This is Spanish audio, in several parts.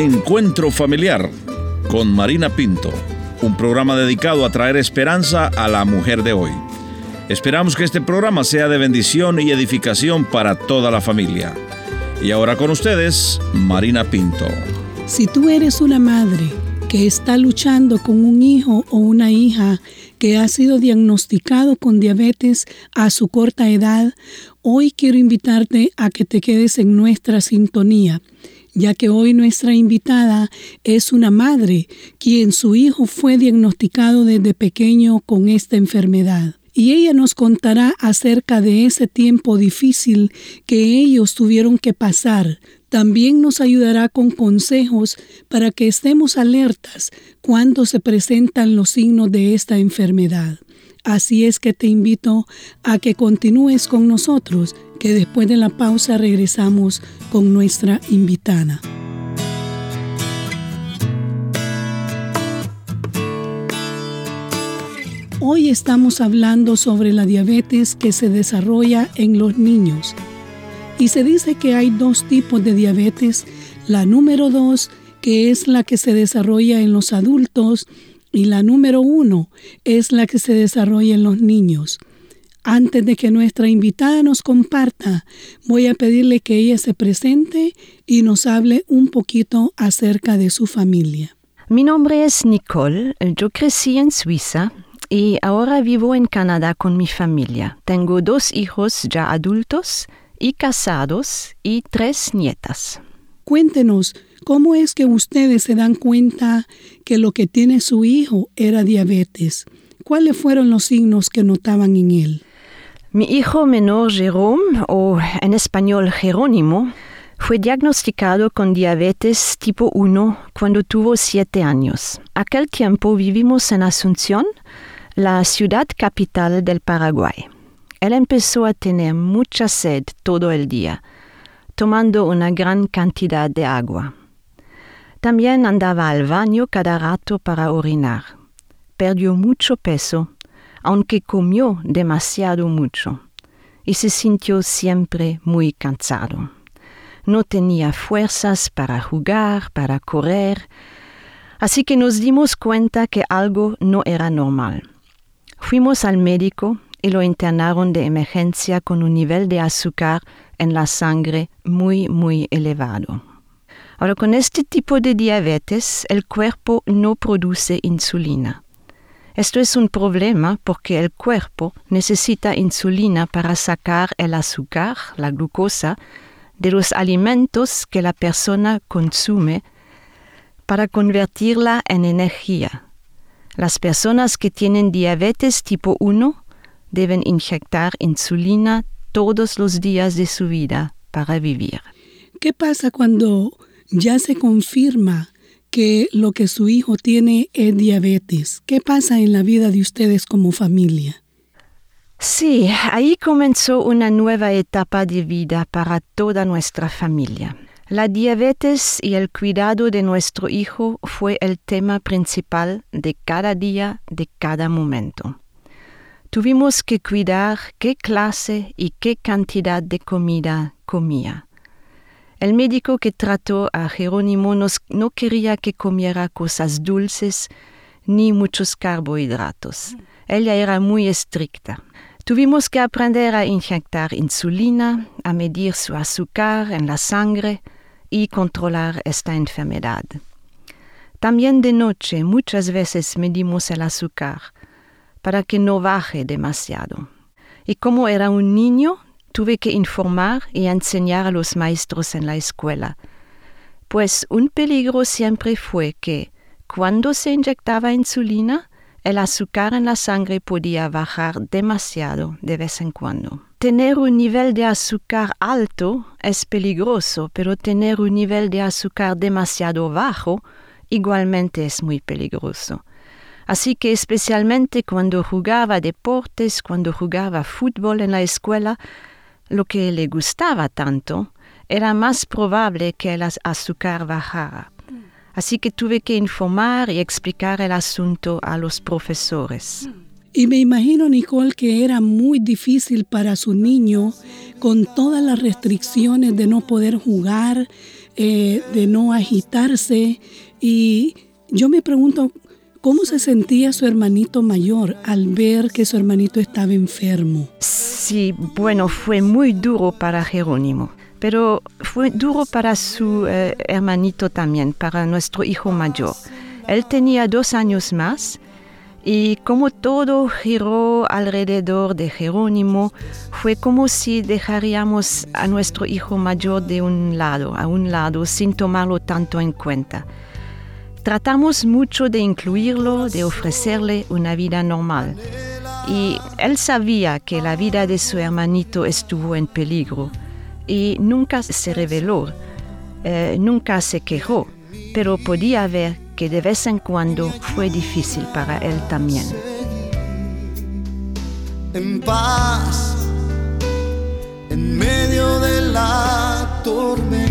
Encuentro Familiar con Marina Pinto, un programa dedicado a traer esperanza a la mujer de hoy. Esperamos que este programa sea de bendición y edificación para toda la familia. Y ahora con ustedes, Marina Pinto. Si tú eres una madre que está luchando con un hijo o una hija que ha sido diagnosticado con diabetes a su corta edad, hoy quiero invitarte a que te quedes en nuestra sintonía ya que hoy nuestra invitada es una madre quien su hijo fue diagnosticado desde pequeño con esta enfermedad y ella nos contará acerca de ese tiempo difícil que ellos tuvieron que pasar. También nos ayudará con consejos para que estemos alertas cuando se presentan los signos de esta enfermedad. Así es que te invito a que continúes con nosotros, que después de la pausa regresamos con nuestra invitada. Hoy estamos hablando sobre la diabetes que se desarrolla en los niños. Y se dice que hay dos tipos de diabetes. La número dos, que es la que se desarrolla en los adultos, y la número uno es la que se desarrolla en los niños. Antes de que nuestra invitada nos comparta, voy a pedirle que ella se presente y nos hable un poquito acerca de su familia. Mi nombre es Nicole, yo crecí en Suiza y ahora vivo en Canadá con mi familia. Tengo dos hijos ya adultos y casados y tres nietas. Cuéntenos, ¿cómo es que ustedes se dan cuenta que lo que tiene su hijo era diabetes? ¿Cuáles fueron los signos que notaban en él? Mi hijo menor Jerome, o en español Jerónimo, fue diagnosticado con diabetes tipo 1 cuando tuvo siete años. Aquel tiempo vivimos en Asunción, la ciudad capital del Paraguay. Él empezó a tener mucha sed todo el día, tomando una gran cantidad de agua. También andaba al baño cada rato para orinar. Perdió mucho peso, aunque comió demasiado mucho, y se sintió siempre muy cansado. No tenía fuerzas para jugar, para correr, así que nos dimos cuenta que algo no era normal. Fuimos al médico y lo internaron de emergencia con un nivel de azúcar en la sangre muy, muy elevado. Ahora, con este tipo de diabetes, el cuerpo no produce insulina. Esto es un problema porque el cuerpo necesita insulina para sacar el azúcar, la glucosa, de los alimentos que la persona consume para convertirla en energía, las personas que tienen diabetes tipo 1 deben inyectar insulina todos los días de su vida para vivir. ¿Qué pasa cuando ya se confirma que lo que su hijo tiene es diabetes? ¿Qué pasa en la vida de ustedes como familia? Sí, ahí comenzó una nueva etapa de vida para toda nuestra familia. La diabetes y el cuidado de nuestro hijo fue el tema principal de cada día, de cada momento. Tuvimos que cuidar qué clase y qué cantidad de comida comía. El médico que trató a Jerónimo no quería que comiera cosas dulces ni muchos carbohidratos. Ella era muy estricta. Tuvimos que aprender a inyectar insulina, a medir su azúcar en la sangre, y controlar esta enfermedad. También de noche muchas veces medimos el azúcar para que no baje demasiado. Y como era un niño, tuve que informar y enseñar a los maestros en la escuela, pues un peligro siempre fue que cuando se inyectaba insulina, el azúcar en la sangre podía bajar demasiado de vez en cuando tener un nivel de azúcar alto es peligroso, pero tener un nivel de azúcar demasiado bajo igualmente es muy peligroso. Así que especialmente cuando jugaba deportes, cuando jugaba fútbol en la escuela, lo que le gustaba tanto, era más probable que el azúcar bajara. Así que tuve que informar y explicar el asunto a los profesores. Y me imagino, Nicole, que era muy difícil para su niño con todas las restricciones de no poder jugar, eh, de no agitarse. Y yo me pregunto, ¿cómo se sentía su hermanito mayor al ver que su hermanito estaba enfermo? Sí, bueno, fue muy duro para Jerónimo, pero fue duro para su eh, hermanito también, para nuestro hijo mayor. Él tenía dos años más y como todo giró alrededor de Jerónimo, fue como si dejaríamos a nuestro hijo mayor de un lado, a un lado, sin tomarlo tanto en cuenta. Tratamos mucho de incluirlo, de ofrecerle una vida normal. Y él sabía que la vida de su hermanito estuvo en peligro y nunca se reveló, eh, nunca se quejó, pero podía ver que de vez en cuando fue difícil para él también. En paz, en medio de la tormenta,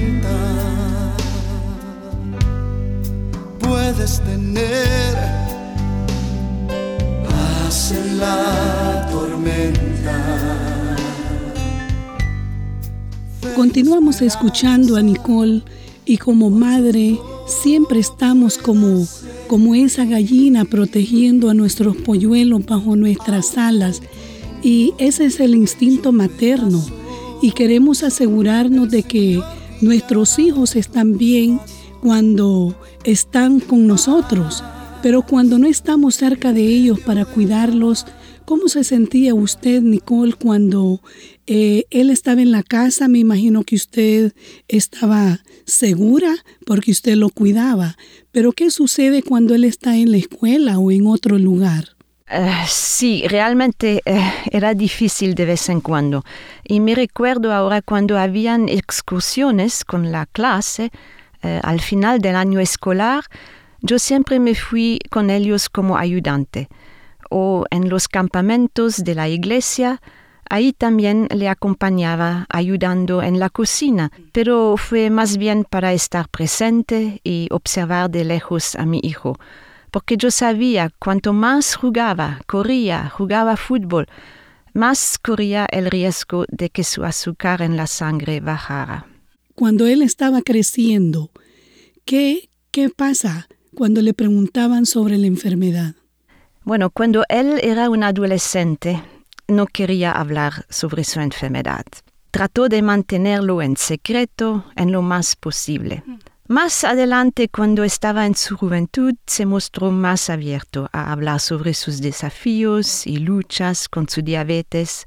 puedes tener. Paz en la tormenta. Continuamos escuchando a Nicole y como madre siempre estamos como, como esa gallina protegiendo a nuestros polluelos bajo nuestras alas. Y ese es el instinto materno. Y queremos asegurarnos de que nuestros hijos están bien cuando están con nosotros, pero cuando no estamos cerca de ellos para cuidarlos, ¿cómo se sentía usted, Nicole, cuando eh, él estaba en la casa? Me imagino que usted estaba segura porque usted lo cuidaba. Pero ¿qué sucede cuando él está en la escuela o en otro lugar? Eh, sí, realmente eh, era difícil de vez en cuando. Y me recuerdo ahora cuando habían excursiones con la clase, eh, al final del año escolar, yo siempre me fui con ellos como ayudante. O en los campamentos de la iglesia, Ahí también le acompañaba ayudando en la cocina, pero fue más bien para estar presente y observar de lejos a mi hijo, porque yo sabía cuanto más jugaba, corría, jugaba fútbol, más corría el riesgo de que su azúcar en la sangre bajara. Cuando él estaba creciendo, ¿qué, qué pasa cuando le preguntaban sobre la enfermedad? Bueno, cuando él era un adolescente, no quería hablar sobre su enfermedad. Trató de mantenerlo en secreto en lo más posible. Más adelante, cuando estaba en su juventud, se mostró más abierto a hablar sobre sus desafíos y luchas con su diabetes,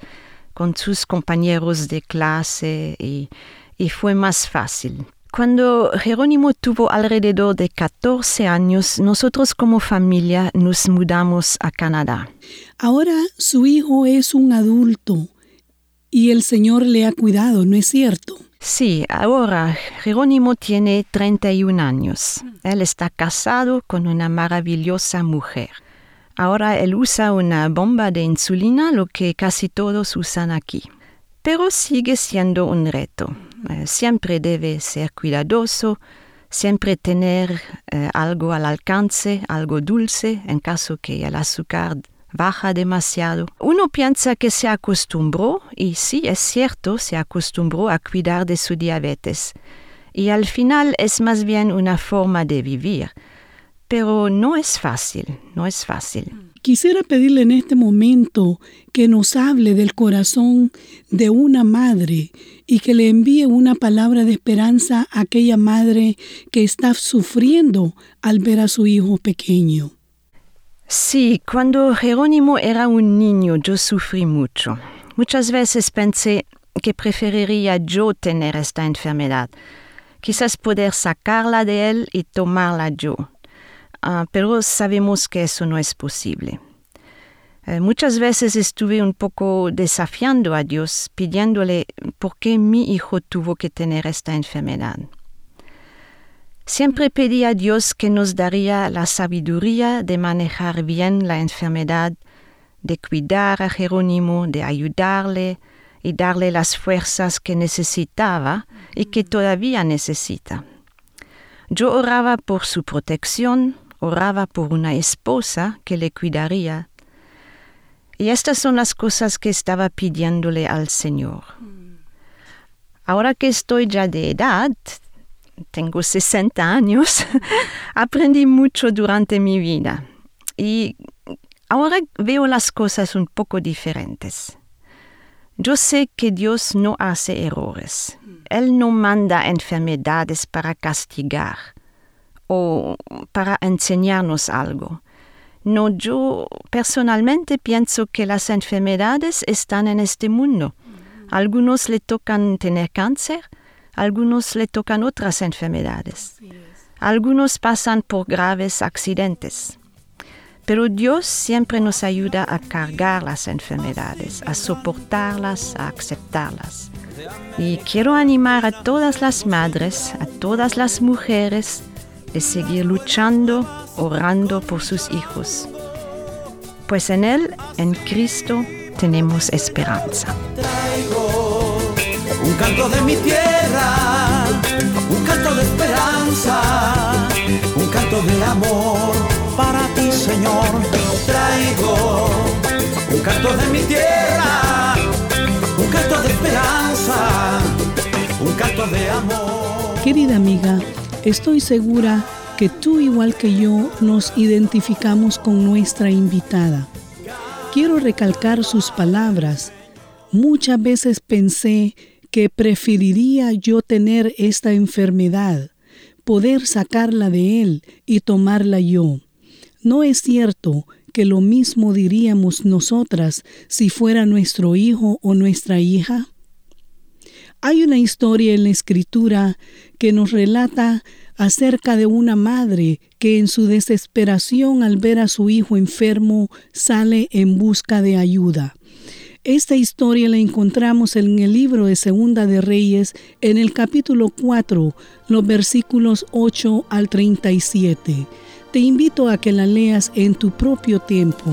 con sus compañeros de clase y, y fue más fácil. Cuando Jerónimo tuvo alrededor de 14 años, nosotros como familia nos mudamos a Canadá. Ahora su hijo es un adulto y el Señor le ha cuidado, ¿no es cierto? Sí, ahora Jerónimo tiene 31 años. Él está casado con una maravillosa mujer. Ahora él usa una bomba de insulina, lo que casi todos usan aquí. Pero sigue siendo un reto. Eh, siempre debe ser cuidadoso, siempre tener eh, algo al alcance, algo dulce, en caso que el azúcar baja demasiado. Uno piensa que se acostumbró, y sí es cierto, se acostumbró a cuidar de su diabetes. Y al final es más bien una forma de vivir. Pero no es fácil, no es fácil. Quisiera pedirle en este momento que nos hable del corazón de una madre y que le envíe una palabra de esperanza a aquella madre que está sufriendo al ver a su hijo pequeño. Sí, cuando Jerónimo era un niño yo sufrí mucho. Muchas veces pensé que preferiría yo tener esta enfermedad, quizás poder sacarla de él y tomarla yo. Ah, pero sabemos que eso no es posible. Eh, muchas veces estuve un poco desafiando a Dios, pidiéndole por qué mi hijo tuvo que tener esta enfermedad. Siempre pedí a Dios que nos daría la sabiduría de manejar bien la enfermedad, de cuidar a Jerónimo, de ayudarle y darle las fuerzas que necesitaba y que todavía necesita. Yo oraba por su protección, oraba por una esposa que le cuidaría. Y estas son las cosas que estaba pidiéndole al Señor. Ahora que estoy ya de edad, tengo 60 años, aprendí mucho durante mi vida y ahora veo las cosas un poco diferentes. Yo sé que Dios no hace errores. Él no manda enfermedades para castigar o para enseñarnos algo. No, yo personalmente pienso que las enfermedades están en este mundo. Algunos le tocan tener cáncer, algunos le tocan otras enfermedades. Algunos pasan por graves accidentes. Pero Dios siempre nos ayuda a cargar las enfermedades, a soportarlas, a aceptarlas. Y quiero animar a todas las madres, a todas las mujeres, de seguir luchando, orando por sus hijos. Pues en Él, en Cristo, tenemos esperanza. Traigo un canto de mi tierra, un canto de esperanza, un canto de amor para ti, Señor. Traigo un canto de mi tierra, un canto de esperanza, un canto de amor. Querida amiga, estoy segura que tú igual que yo nos identificamos con nuestra invitada. Quiero recalcar sus palabras. Muchas veces pensé que preferiría yo tener esta enfermedad, poder sacarla de él y tomarla yo. ¿No es cierto que lo mismo diríamos nosotras si fuera nuestro hijo o nuestra hija? Hay una historia en la escritura que nos relata acerca de una madre que en su desesperación al ver a su hijo enfermo sale en busca de ayuda. Esta historia la encontramos en el libro de Segunda de Reyes, en el capítulo 4, los versículos 8 al 37. Te invito a que la leas en tu propio tiempo.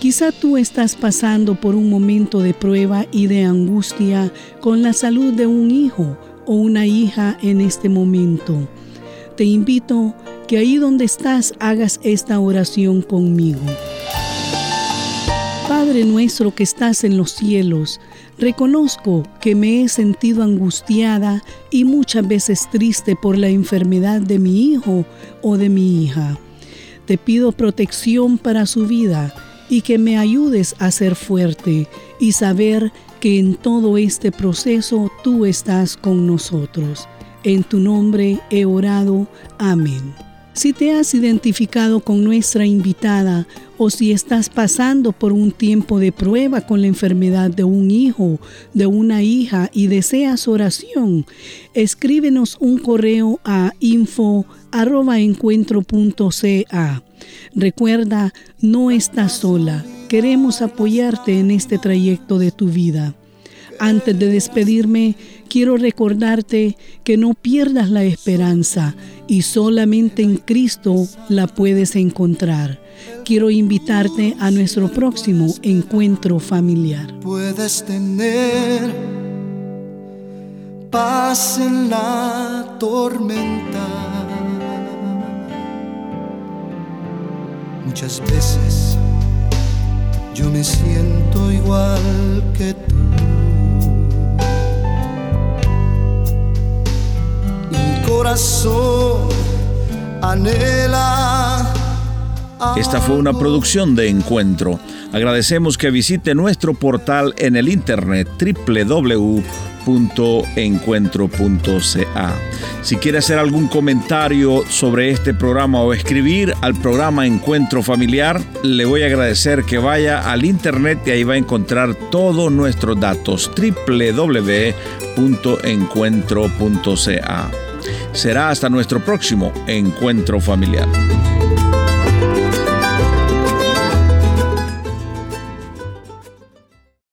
Quizá tú estás pasando por un momento de prueba y de angustia con la salud de un hijo o una hija en este momento. Te invito que ahí donde estás hagas esta oración conmigo. Padre nuestro que estás en los cielos, reconozco que me he sentido angustiada y muchas veces triste por la enfermedad de mi hijo o de mi hija. Te pido protección para su vida y que me ayudes a ser fuerte y saber que en todo este proceso tú estás con nosotros. En tu nombre he orado. Amén. Si te has identificado con nuestra invitada o si estás pasando por un tiempo de prueba con la enfermedad de un hijo, de una hija y deseas oración, escríbenos un correo a info@encuentro.ca. Recuerda, no estás sola. Queremos apoyarte en este trayecto de tu vida. Antes de despedirme, quiero recordarte que no pierdas la esperanza y solamente en Cristo la puedes encontrar. Quiero invitarte a nuestro próximo encuentro familiar. Puedes tener paz en la tormenta. Muchas veces yo me siento igual que tú. Mi corazón anhela. Esta fue una producción de Encuentro. Agradecemos que visite nuestro portal en el internet www.encuentro.ca. Si quiere hacer algún comentario sobre este programa o escribir al programa Encuentro Familiar, le voy a agradecer que vaya al internet y ahí va a encontrar todos nuestros datos www.encuentro.ca. Será hasta nuestro próximo encuentro familiar.